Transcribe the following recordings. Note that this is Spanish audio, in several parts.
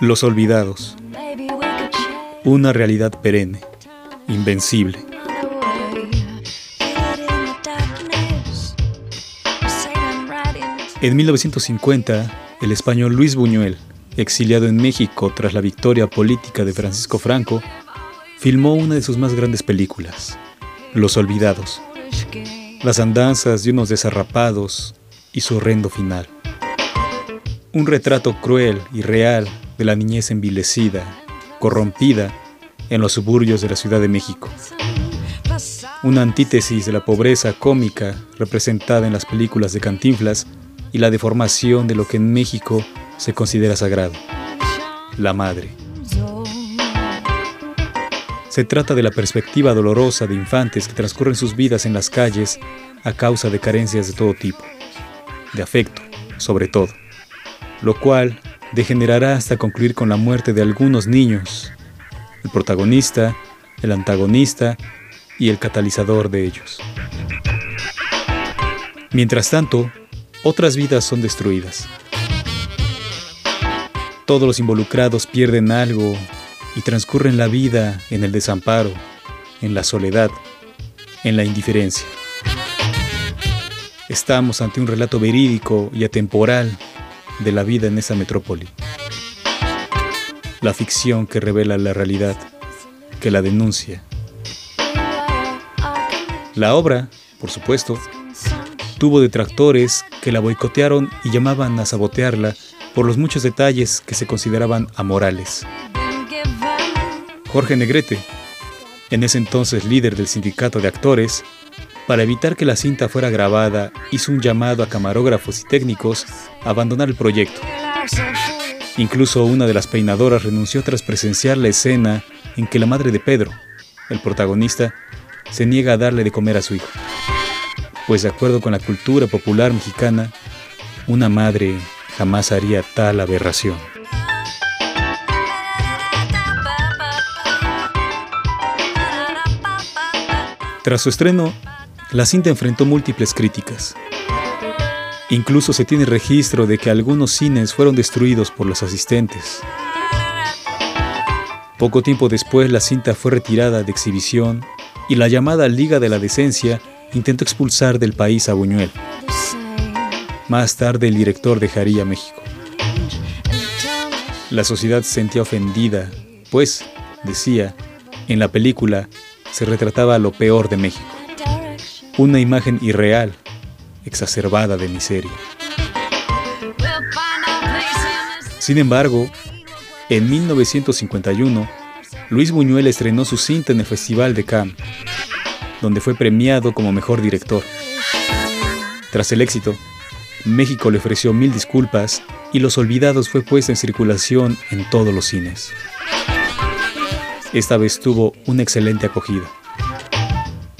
Los olvidados. Una realidad perenne, invencible. En 1950, el español Luis Buñuel, exiliado en México tras la victoria política de Francisco Franco, filmó una de sus más grandes películas, Los Olvidados, las andanzas de unos desarrapados y su horrendo final. Un retrato cruel y real de la niñez envilecida, corrompida en los suburbios de la Ciudad de México. Una antítesis de la pobreza cómica representada en las películas de Cantinflas y la deformación de lo que en México se considera sagrado, la madre. Se trata de la perspectiva dolorosa de infantes que transcurren sus vidas en las calles a causa de carencias de todo tipo, de afecto, sobre todo, lo cual degenerará hasta concluir con la muerte de algunos niños, el protagonista, el antagonista y el catalizador de ellos. Mientras tanto, otras vidas son destruidas. Todos los involucrados pierden algo y transcurren la vida en el desamparo, en la soledad, en la indiferencia. Estamos ante un relato verídico y atemporal de la vida en esa metrópoli. La ficción que revela la realidad, que la denuncia. La obra, por supuesto, tuvo detractores que la boicotearon y llamaban a sabotearla por los muchos detalles que se consideraban amorales. Jorge Negrete, en ese entonces líder del sindicato de actores, para evitar que la cinta fuera grabada, hizo un llamado a camarógrafos y técnicos a abandonar el proyecto. Incluso una de las peinadoras renunció tras presenciar la escena en que la madre de Pedro, el protagonista, se niega a darle de comer a su hijo. Pues de acuerdo con la cultura popular mexicana, una madre jamás haría tal aberración. Tras su estreno, la cinta enfrentó múltiples críticas. Incluso se tiene registro de que algunos cines fueron destruidos por los asistentes. Poco tiempo después la cinta fue retirada de exhibición y la llamada Liga de la Decencia intentó expulsar del país a Buñuel. Más tarde el director dejaría México. La sociedad se sentía ofendida, pues, decía, en la película se retrataba lo peor de México. Una imagen irreal, exacerbada de miseria. Sin embargo, en 1951, Luis Buñuel estrenó su cinta en el Festival de Cannes, donde fue premiado como mejor director. Tras el éxito, México le ofreció mil disculpas y Los Olvidados fue puesta en circulación en todos los cines. Esta vez tuvo una excelente acogida.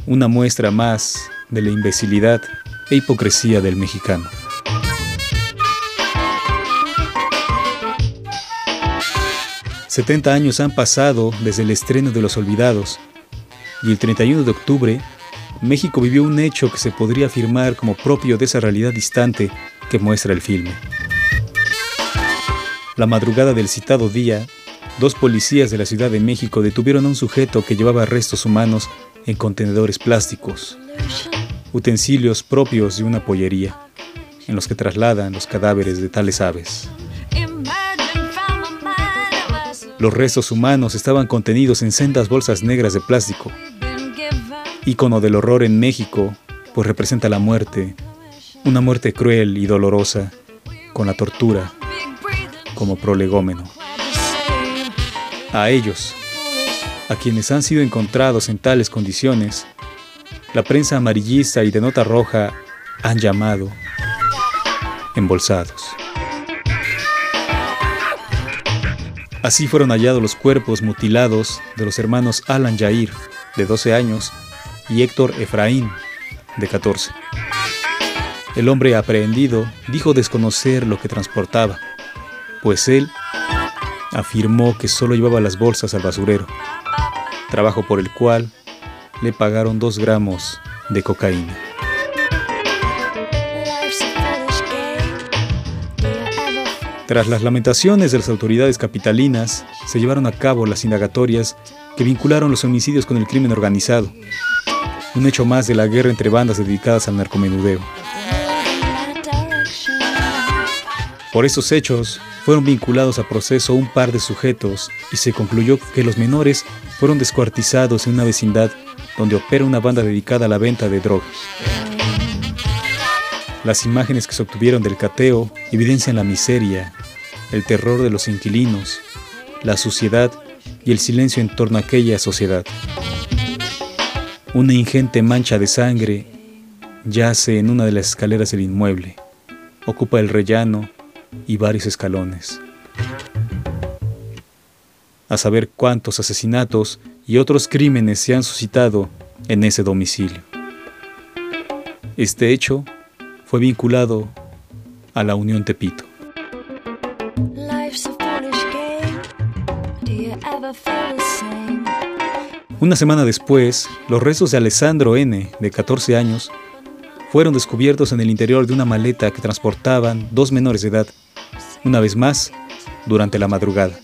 Una muestra más de la imbecilidad e hipocresía del mexicano. Setenta años han pasado desde el estreno de Los Olvidados y el 31 de octubre México vivió un hecho que se podría afirmar como propio de esa realidad distante que muestra el filme. La madrugada del citado día, Dos policías de la Ciudad de México detuvieron a un sujeto que llevaba restos humanos en contenedores plásticos, utensilios propios de una pollería, en los que trasladan los cadáveres de tales aves. Los restos humanos estaban contenidos en sendas bolsas negras de plástico, ícono del horror en México, pues representa la muerte, una muerte cruel y dolorosa, con la tortura como prolegómeno a ellos, a quienes han sido encontrados en tales condiciones, la prensa amarillista y de nota roja han llamado embolsados. Así fueron hallados los cuerpos mutilados de los hermanos Alan Jair, de 12 años, y Héctor Efraín, de 14. El hombre aprehendido dijo desconocer lo que transportaba, pues él afirmó que solo llevaba las bolsas al basurero, trabajo por el cual le pagaron dos gramos de cocaína. Tras las lamentaciones de las autoridades capitalinas, se llevaron a cabo las indagatorias que vincularon los homicidios con el crimen organizado, un hecho más de la guerra entre bandas dedicadas al narcomenudeo. Por estos hechos, fueron vinculados a proceso un par de sujetos y se concluyó que los menores fueron descuartizados en una vecindad donde opera una banda dedicada a la venta de drogas. Las imágenes que se obtuvieron del cateo evidencian la miseria, el terror de los inquilinos, la suciedad y el silencio en torno a aquella sociedad. Una ingente mancha de sangre yace en una de las escaleras del inmueble. Ocupa el rellano y varios escalones. A saber cuántos asesinatos y otros crímenes se han suscitado en ese domicilio. Este hecho fue vinculado a la Unión Tepito. Una semana después, los restos de Alessandro N., de 14 años, fueron descubiertos en el interior de una maleta que transportaban dos menores de edad, una vez más, durante la madrugada.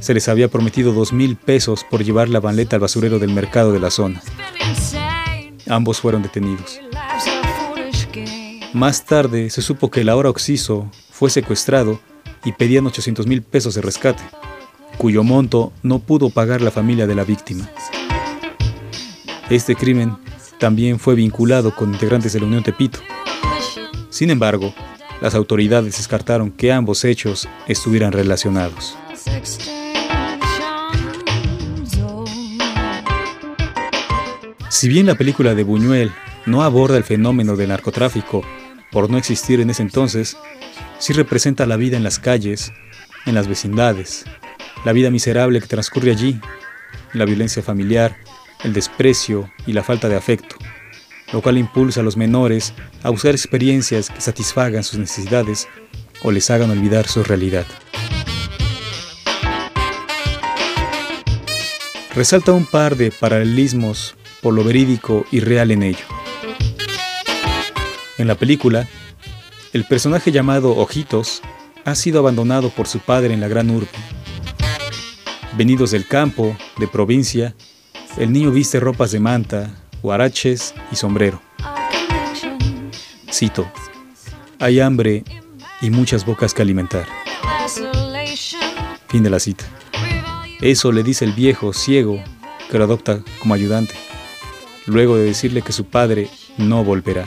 Se les había prometido dos mil pesos por llevar la maleta al basurero del mercado de la zona. Ambos fueron detenidos. Más tarde se supo que el ahora Oxiso fue secuestrado y pedían 800 mil pesos de rescate, cuyo monto no pudo pagar la familia de la víctima. Este crimen también fue vinculado con integrantes de la Unión Tepito. Sin embargo, las autoridades descartaron que ambos hechos estuvieran relacionados. Si bien la película de Buñuel no aborda el fenómeno del narcotráfico por no existir en ese entonces, sí representa la vida en las calles, en las vecindades, la vida miserable que transcurre allí, la violencia familiar, el desprecio y la falta de afecto, lo cual impulsa a los menores a buscar experiencias que satisfagan sus necesidades o les hagan olvidar su realidad. Resalta un par de paralelismos por lo verídico y real en ello. En la película, el personaje llamado Ojitos ha sido abandonado por su padre en la gran urbe. Venidos del campo, de provincia, el niño viste ropas de manta, huaraches y sombrero. Cito, hay hambre y muchas bocas que alimentar. Fin de la cita. Eso le dice el viejo ciego que lo adopta como ayudante, luego de decirle que su padre no volverá.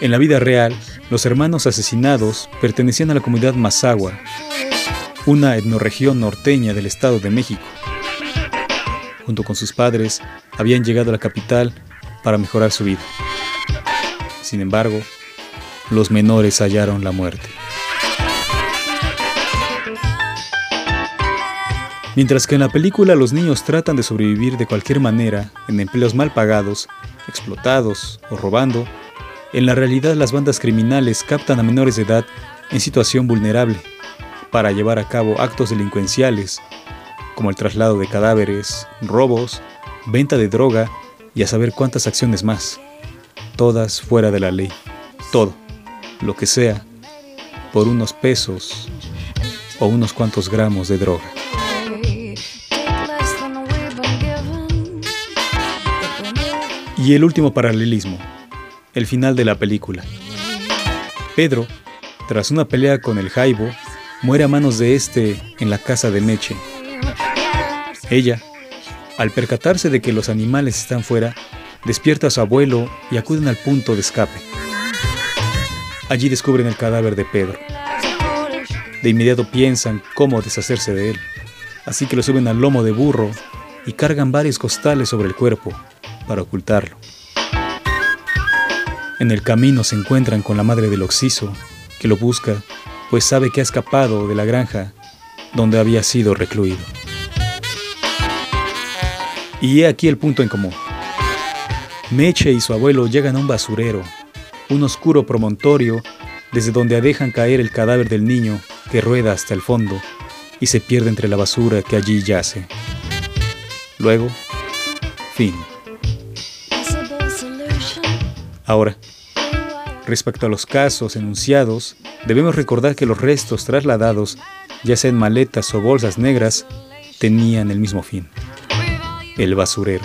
En la vida real, los hermanos asesinados pertenecían a la comunidad Mazagua, una etnorregión norteña del Estado de México junto con sus padres, habían llegado a la capital para mejorar su vida. Sin embargo, los menores hallaron la muerte. Mientras que en la película los niños tratan de sobrevivir de cualquier manera en empleos mal pagados, explotados o robando, en la realidad las bandas criminales captan a menores de edad en situación vulnerable para llevar a cabo actos delincuenciales como el traslado de cadáveres, robos, venta de droga y a saber cuántas acciones más. Todas fuera de la ley. Todo, lo que sea, por unos pesos o unos cuantos gramos de droga. Y el último paralelismo, el final de la película. Pedro, tras una pelea con el Jaibo, muere a manos de este en la casa de Meche. Ella, al percatarse de que los animales están fuera, despierta a su abuelo y acuden al punto de escape. Allí descubren el cadáver de Pedro. De inmediato piensan cómo deshacerse de él, así que lo suben al lomo de burro y cargan varios costales sobre el cuerpo para ocultarlo. En el camino se encuentran con la madre del Oxiso, que lo busca, pues sabe que ha escapado de la granja donde había sido recluido. Y he aquí el punto en común. Meche y su abuelo llegan a un basurero, un oscuro promontorio desde donde dejan caer el cadáver del niño que rueda hasta el fondo y se pierde entre la basura que allí yace. Luego, fin. Ahora, Respecto a los casos enunciados, debemos recordar que los restos trasladados, ya sea en maletas o bolsas negras, tenían el mismo fin, el basurero.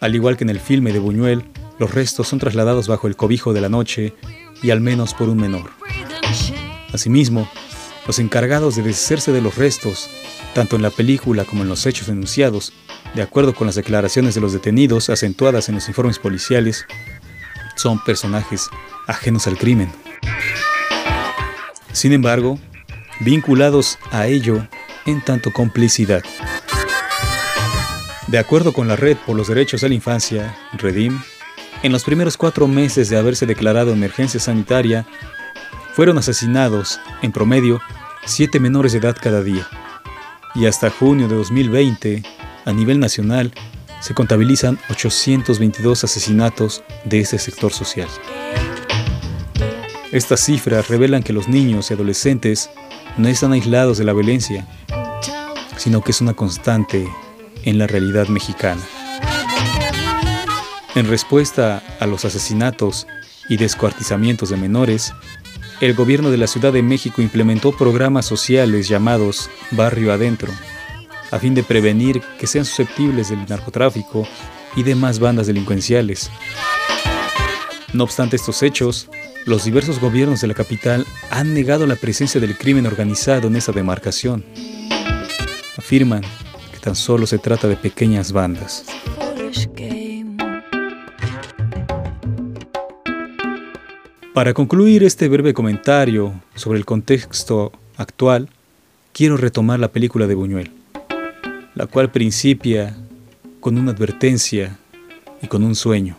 Al igual que en el filme de Buñuel, los restos son trasladados bajo el cobijo de la noche y al menos por un menor. Asimismo, los encargados de deshacerse de los restos, tanto en la película como en los hechos denunciados, de acuerdo con las declaraciones de los detenidos acentuadas en los informes policiales, son personajes ajenos al crimen. Sin embargo, vinculados a ello en tanto complicidad. De acuerdo con la Red por los Derechos de la Infancia, Redim, en los primeros cuatro meses de haberse declarado emergencia sanitaria, fueron asesinados, en promedio, siete menores de edad cada día. Y hasta junio de 2020, a nivel nacional, se contabilizan 822 asesinatos de ese sector social. Estas cifras revelan que los niños y adolescentes no están aislados de la violencia, sino que es una constante en la realidad mexicana. En respuesta a los asesinatos y descuartizamientos de menores, el gobierno de la Ciudad de México implementó programas sociales llamados Barrio Adentro, a fin de prevenir que sean susceptibles del narcotráfico y demás bandas delincuenciales. No obstante estos hechos, los diversos gobiernos de la capital han negado la presencia del crimen organizado en esa demarcación. Afirman tan solo se trata de pequeñas bandas. Para concluir este breve comentario sobre el contexto actual, quiero retomar la película de Buñuel, la cual principia con una advertencia y con un sueño.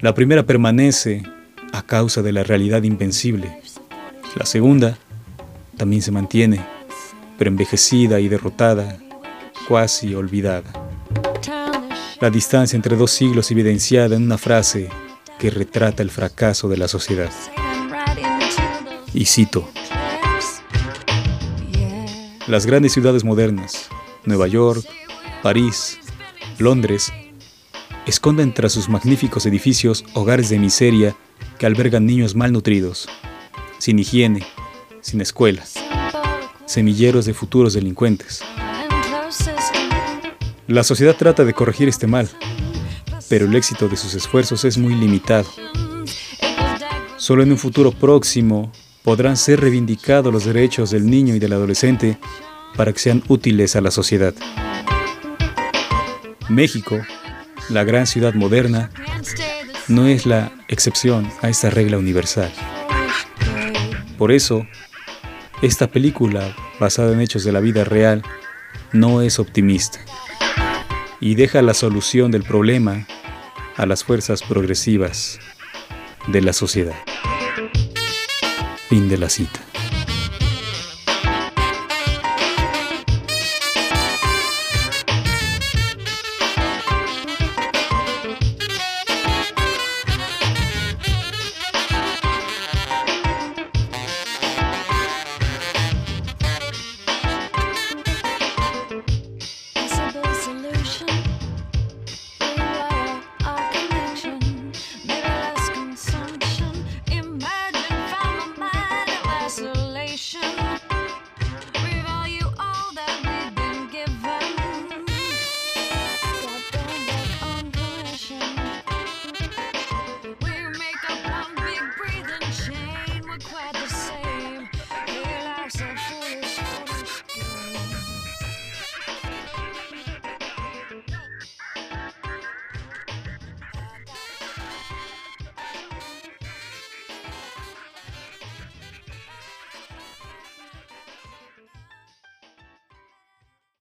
La primera permanece a causa de la realidad invencible. La segunda también se mantiene pero envejecida y derrotada, cuasi olvidada. La distancia entre dos siglos evidenciada en una frase que retrata el fracaso de la sociedad. Y cito, las grandes ciudades modernas, Nueva York, París, Londres, esconden tras sus magníficos edificios hogares de miseria que albergan niños malnutridos, sin higiene, sin escuelas semilleros de futuros delincuentes. La sociedad trata de corregir este mal, pero el éxito de sus esfuerzos es muy limitado. Solo en un futuro próximo podrán ser reivindicados los derechos del niño y del adolescente para que sean útiles a la sociedad. México, la gran ciudad moderna, no es la excepción a esta regla universal. Por eso, esta película, basada en hechos de la vida real, no es optimista y deja la solución del problema a las fuerzas progresivas de la sociedad. Fin de la cita.